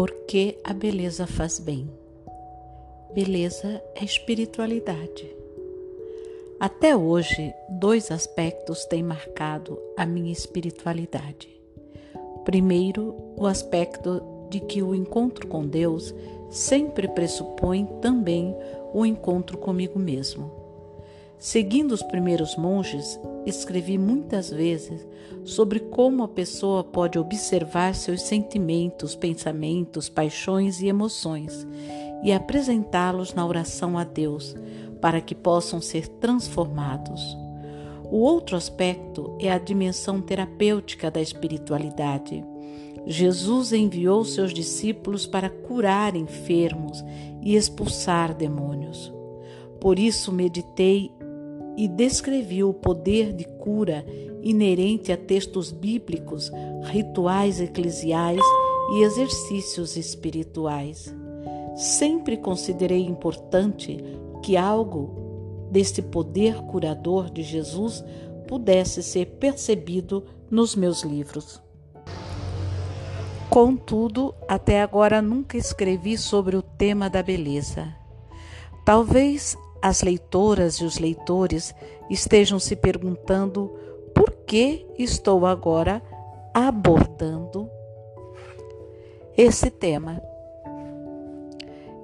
Porque a beleza faz bem. Beleza é espiritualidade. Até hoje, dois aspectos têm marcado a minha espiritualidade. Primeiro, o aspecto de que o encontro com Deus sempre pressupõe também o encontro comigo mesmo. Seguindo os primeiros monges, escrevi muitas vezes sobre como a pessoa pode observar seus sentimentos, pensamentos, paixões e emoções e apresentá-los na oração a Deus, para que possam ser transformados. O outro aspecto é a dimensão terapêutica da espiritualidade. Jesus enviou seus discípulos para curar enfermos e expulsar demônios. Por isso meditei e descrevi o poder de cura inerente a textos bíblicos, rituais eclesiais e exercícios espirituais. Sempre considerei importante que algo deste poder curador de Jesus pudesse ser percebido nos meus livros. Contudo, até agora nunca escrevi sobre o tema da beleza. Talvez as leitoras e os leitores estejam se perguntando por que estou agora abordando esse tema.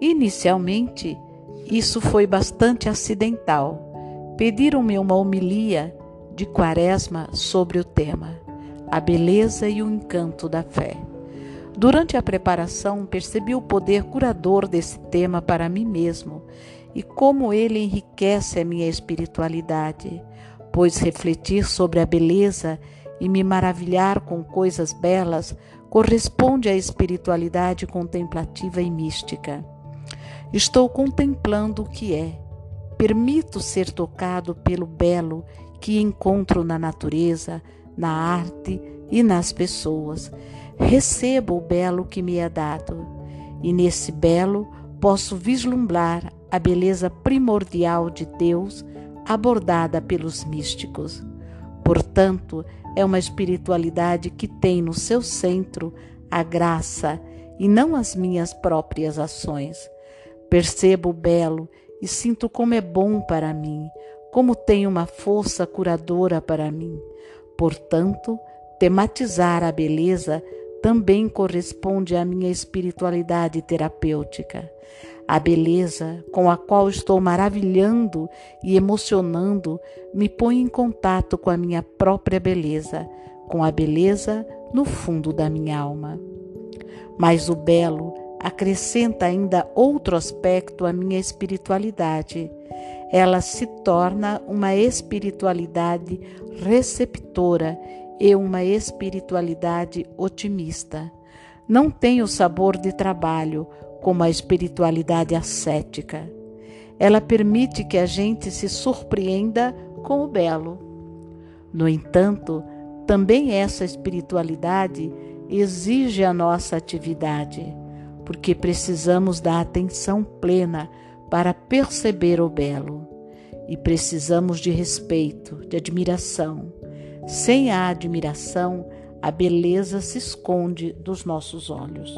Inicialmente, isso foi bastante acidental. Pediram-me uma homilia de quaresma sobre o tema, a beleza e o encanto da fé. Durante a preparação, percebi o poder curador desse tema para mim mesmo e como ele enriquece a minha espiritualidade, pois refletir sobre a beleza e me maravilhar com coisas belas corresponde à espiritualidade contemplativa e mística. Estou contemplando o que é. Permito ser tocado pelo belo que encontro na natureza, na arte e nas pessoas. Recebo o belo que me é dado, e nesse belo posso vislumbrar a beleza primordial de Deus abordada pelos místicos. Portanto, é uma espiritualidade que tem no seu centro a graça e não as minhas próprias ações. Percebo o belo e sinto como é bom para mim, como tem uma força curadora para mim. Portanto, tematizar a beleza também corresponde à minha espiritualidade terapêutica. A beleza com a qual estou maravilhando e emocionando me põe em contato com a minha própria beleza, com a beleza no fundo da minha alma. Mas o belo acrescenta ainda outro aspecto à minha espiritualidade. Ela se torna uma espiritualidade receptora e uma espiritualidade otimista. Não tem o sabor de trabalho como a espiritualidade ascética. Ela permite que a gente se surpreenda com o belo. No entanto, também essa espiritualidade exige a nossa atividade porque precisamos da atenção plena para perceber o belo e precisamos de respeito, de admiração. Sem a admiração, a beleza se esconde dos nossos olhos.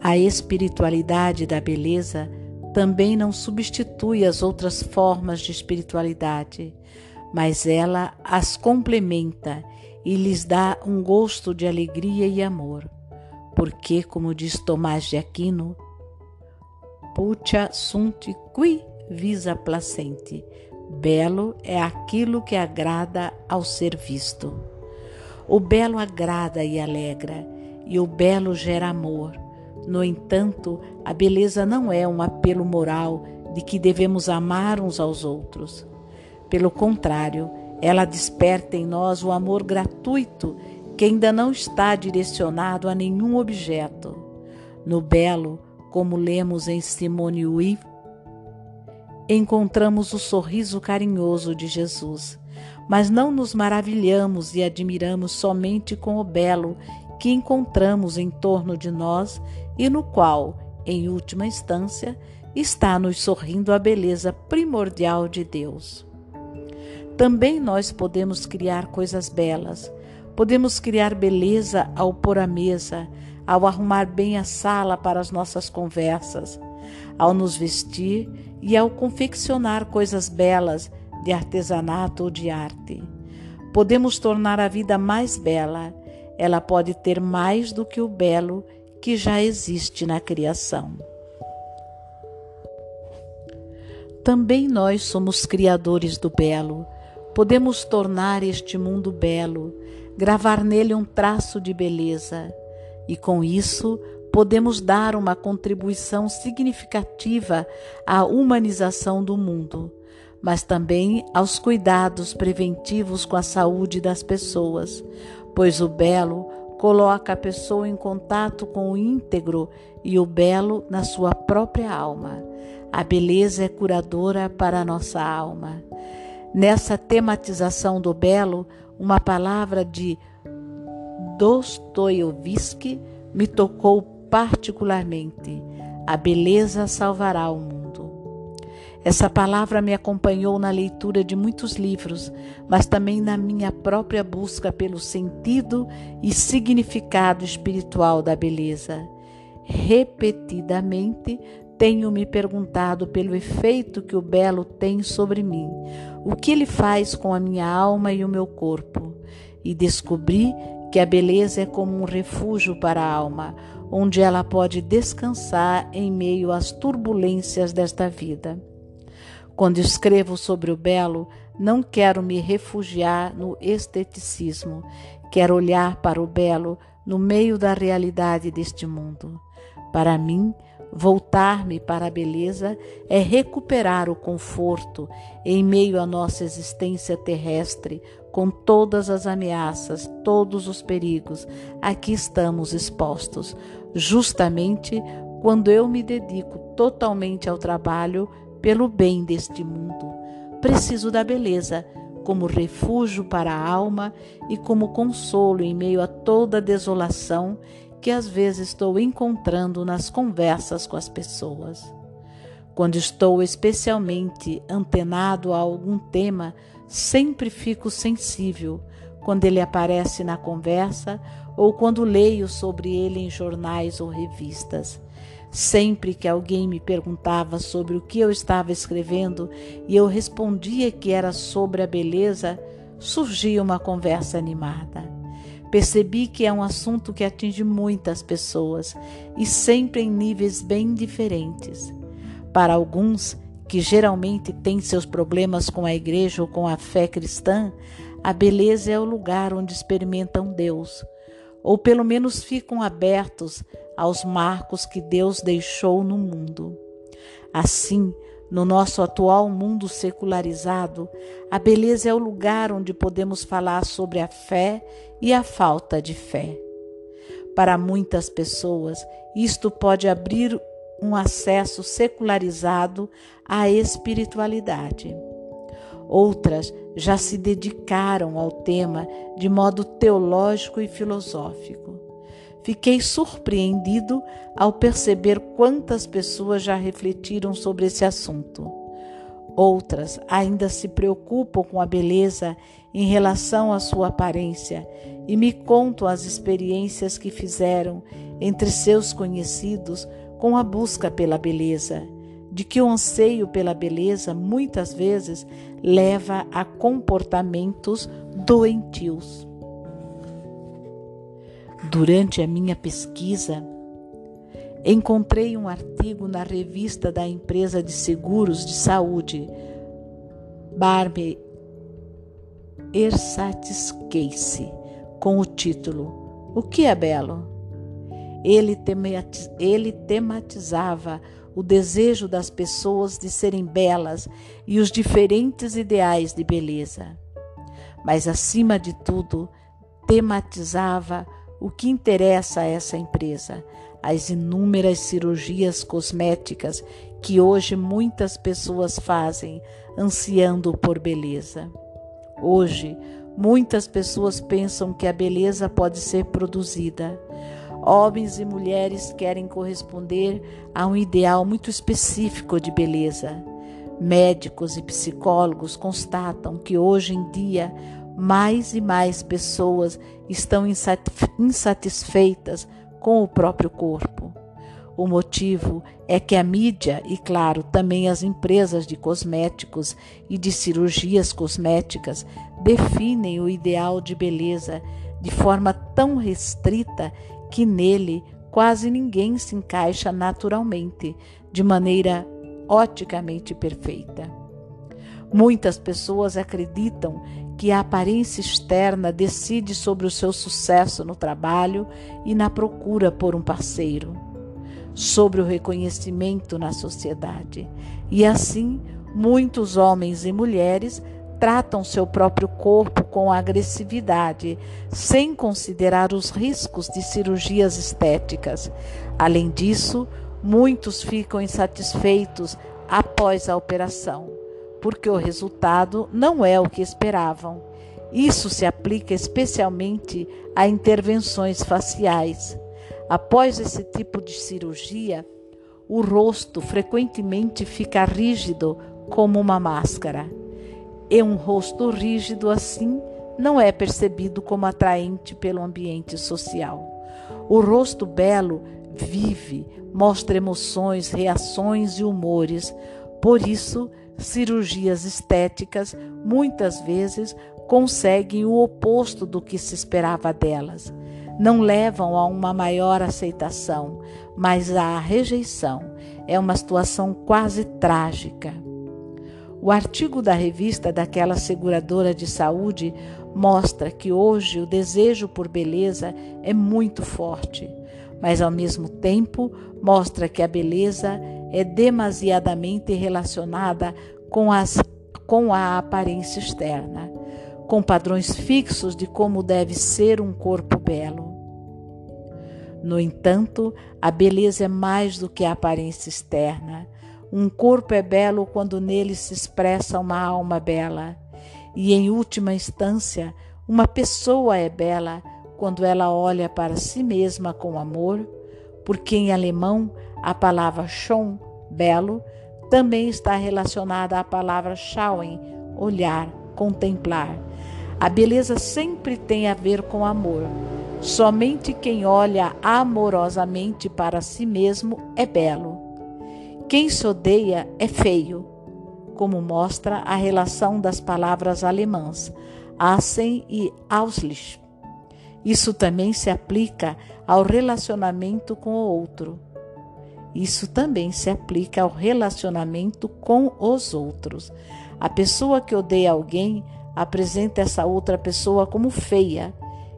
A espiritualidade da beleza também não substitui as outras formas de espiritualidade, mas ela as complementa e lhes dá um gosto de alegria e amor porque, como diz Tomás de Aquino, putia sunt qui visa placente. Belo é aquilo que agrada ao ser visto. O belo agrada e alegra, e o belo gera amor. No entanto, a beleza não é um apelo moral de que devemos amar uns aos outros. Pelo contrário, ela desperta em nós o amor gratuito que ainda não está direcionado a nenhum objeto. No belo, como lemos em Simone Weil, encontramos o sorriso carinhoso de Jesus, mas não nos maravilhamos e admiramos somente com o belo que encontramos em torno de nós e no qual, em última instância, está nos sorrindo a beleza primordial de Deus. Também nós podemos criar coisas belas, Podemos criar beleza ao pôr à mesa, ao arrumar bem a sala para as nossas conversas, ao nos vestir e ao confeccionar coisas belas de artesanato ou de arte. Podemos tornar a vida mais bela. Ela pode ter mais do que o belo que já existe na criação. Também nós somos criadores do belo. Podemos tornar este mundo belo, gravar nele um traço de beleza, e com isso podemos dar uma contribuição significativa à humanização do mundo, mas também aos cuidados preventivos com a saúde das pessoas, pois o belo coloca a pessoa em contato com o íntegro e o belo na sua própria alma. A beleza é curadora para a nossa alma. Nessa tematização do belo, uma palavra de Dostoiévski me tocou particularmente. A beleza salvará o mundo. Essa palavra me acompanhou na leitura de muitos livros, mas também na minha própria busca pelo sentido e significado espiritual da beleza. Repetidamente tenho me perguntado pelo efeito que o belo tem sobre mim, o que ele faz com a minha alma e o meu corpo, e descobri que a beleza é como um refúgio para a alma, onde ela pode descansar em meio às turbulências desta vida. Quando escrevo sobre o belo, não quero me refugiar no esteticismo, quero olhar para o belo no meio da realidade deste mundo. Para mim, voltar-me para a beleza é recuperar o conforto em meio à nossa existência terrestre, com todas as ameaças, todos os perigos a que estamos expostos, justamente quando eu me dedico totalmente ao trabalho pelo bem deste mundo. Preciso da beleza como refúgio para a alma e como consolo em meio a toda a desolação que às vezes estou encontrando nas conversas com as pessoas. Quando estou especialmente antenado a algum tema, sempre fico sensível quando ele aparece na conversa ou quando leio sobre ele em jornais ou revistas. Sempre que alguém me perguntava sobre o que eu estava escrevendo e eu respondia que era sobre a beleza, surgia uma conversa animada. Percebi que é um assunto que atinge muitas pessoas e sempre em níveis bem diferentes. Para alguns, que geralmente têm seus problemas com a igreja ou com a fé cristã, a beleza é o lugar onde experimentam Deus, ou pelo menos ficam abertos aos marcos que Deus deixou no mundo. Assim, no nosso atual mundo secularizado, a beleza é o lugar onde podemos falar sobre a fé e a falta de fé. Para muitas pessoas, isto pode abrir um acesso secularizado à espiritualidade. Outras já se dedicaram ao tema de modo teológico e filosófico. Fiquei surpreendido ao perceber quantas pessoas já refletiram sobre esse assunto. Outras ainda se preocupam com a beleza em relação à sua aparência e me contam as experiências que fizeram entre seus conhecidos com a busca pela beleza, de que o anseio pela beleza muitas vezes leva a comportamentos doentios. Durante a minha pesquisa, encontrei um artigo na revista da empresa de seguros de saúde, Barbe Ersatis Case, com o título O que é belo? Ele, tematizava o desejo das pessoas de serem belas e os diferentes ideais de beleza. Mas, acima de tudo, tematizava o que interessa a essa empresa? As inúmeras cirurgias cosméticas que hoje muitas pessoas fazem, ansiando por beleza. Hoje, muitas pessoas pensam que a beleza pode ser produzida. Homens e mulheres querem corresponder a um ideal muito específico de beleza. Médicos e psicólogos constatam que hoje em dia mais e mais pessoas estão insatisfeitas com o próprio corpo. O motivo é que a mídia e, claro, também as empresas de cosméticos e de cirurgias cosméticas definem o ideal de beleza de forma tão restrita que nele quase ninguém se encaixa naturalmente, de maneira oticamente perfeita. Muitas pessoas acreditam que a aparência externa decide sobre o seu sucesso no trabalho e na procura por um parceiro, sobre o reconhecimento na sociedade. E assim, muitos homens e mulheres tratam seu próprio corpo com agressividade, sem considerar os riscos de cirurgias estéticas. Além disso, muitos ficam insatisfeitos após a operação, porque o resultado não é o que esperavam. Isso se aplica especialmente a intervenções faciais. Após esse tipo de cirurgia, o rosto frequentemente fica rígido como uma máscara e um rosto rígido assim não é percebido como atraente pelo ambiente social. O rosto belo vive, mostra emoções, reações e humores. Por isso, cirurgias estéticas muitas vezes conseguem o oposto do que se esperava delas. Não levam a uma maior aceitação, mas à rejeição. É uma situação quase trágica. O artigo da revista daquela seguradora de saúde mostra que hoje o desejo por beleza é muito forte, mas ao mesmo tempo mostra que a beleza é demasiadamente relacionada com, as, com a aparência externa, com padrões fixos de como deve ser um corpo belo. No entanto, a beleza é mais do que a aparência externa. Um corpo é belo quando nele se expressa uma alma bela. E, em última instância, uma pessoa é bela quando ela olha para si mesma com amor, porque em alemão a palavra schon, belo, também está relacionada à palavra schauen, olhar, contemplar. A beleza sempre tem a ver com amor. Somente quem olha amorosamente para si mesmo é belo. Quem se odeia é feio, como mostra a relação das palavras alemãs Assen e Auslich. Isso também se aplica ao relacionamento com o outro. Isso também se aplica ao relacionamento com os outros. A pessoa que odeia alguém apresenta essa outra pessoa como feia,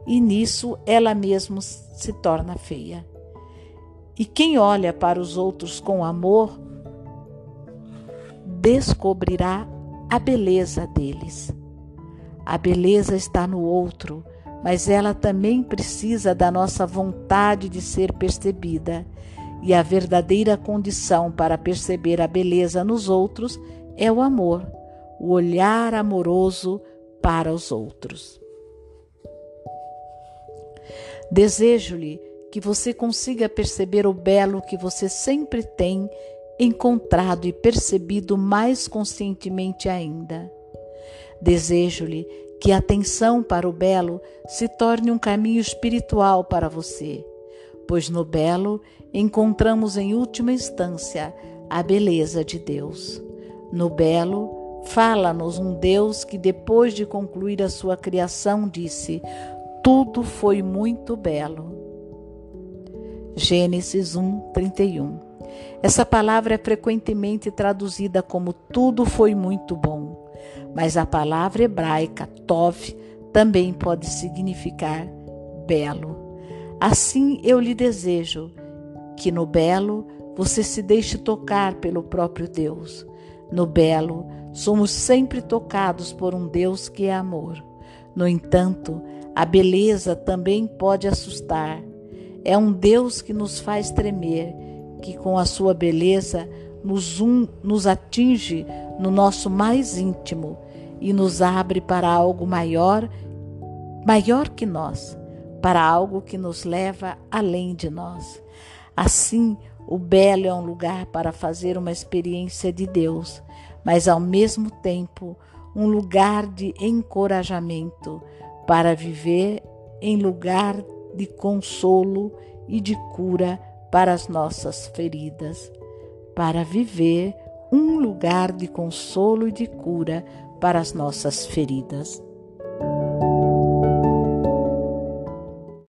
e nisso ela mesma se torna feia. E quem olha para os outros com amor descobrirá a beleza deles. A beleza está no outro, mas ela também precisa da nossa vontade de ser percebida. E a verdadeira condição para perceber a beleza nos outros é o amor, o olhar amoroso para os outros. Desejo-lhe que você consiga perceber o belo que você sempre tem encontrado e percebido mais conscientemente ainda. Desejo-lhe que a atenção para o belo se torne um caminho espiritual para você, pois no belo encontramos em última instância a beleza de Deus. No belo, fala-nos um Deus que, depois de concluir a sua criação, disse: Tudo foi muito belo. Gênesis 1, 31. Essa palavra é frequentemente traduzida como tudo foi muito bom, mas a palavra hebraica tov também pode significar belo. Assim eu lhe desejo que no belo você se deixe tocar pelo próprio Deus. No belo, somos sempre tocados por um Deus que é amor. No entanto, a beleza também pode assustar é um Deus que nos faz tremer, que com a sua beleza nos, um, nos atinge no nosso mais íntimo e nos abre para algo maior, maior que nós, para algo que nos leva além de nós. Assim, o belo é um lugar para fazer uma experiência de Deus, mas ao mesmo tempo um lugar de encorajamento para viver em lugar de consolo e de cura para as nossas feridas, para viver um lugar de consolo e de cura para as nossas feridas.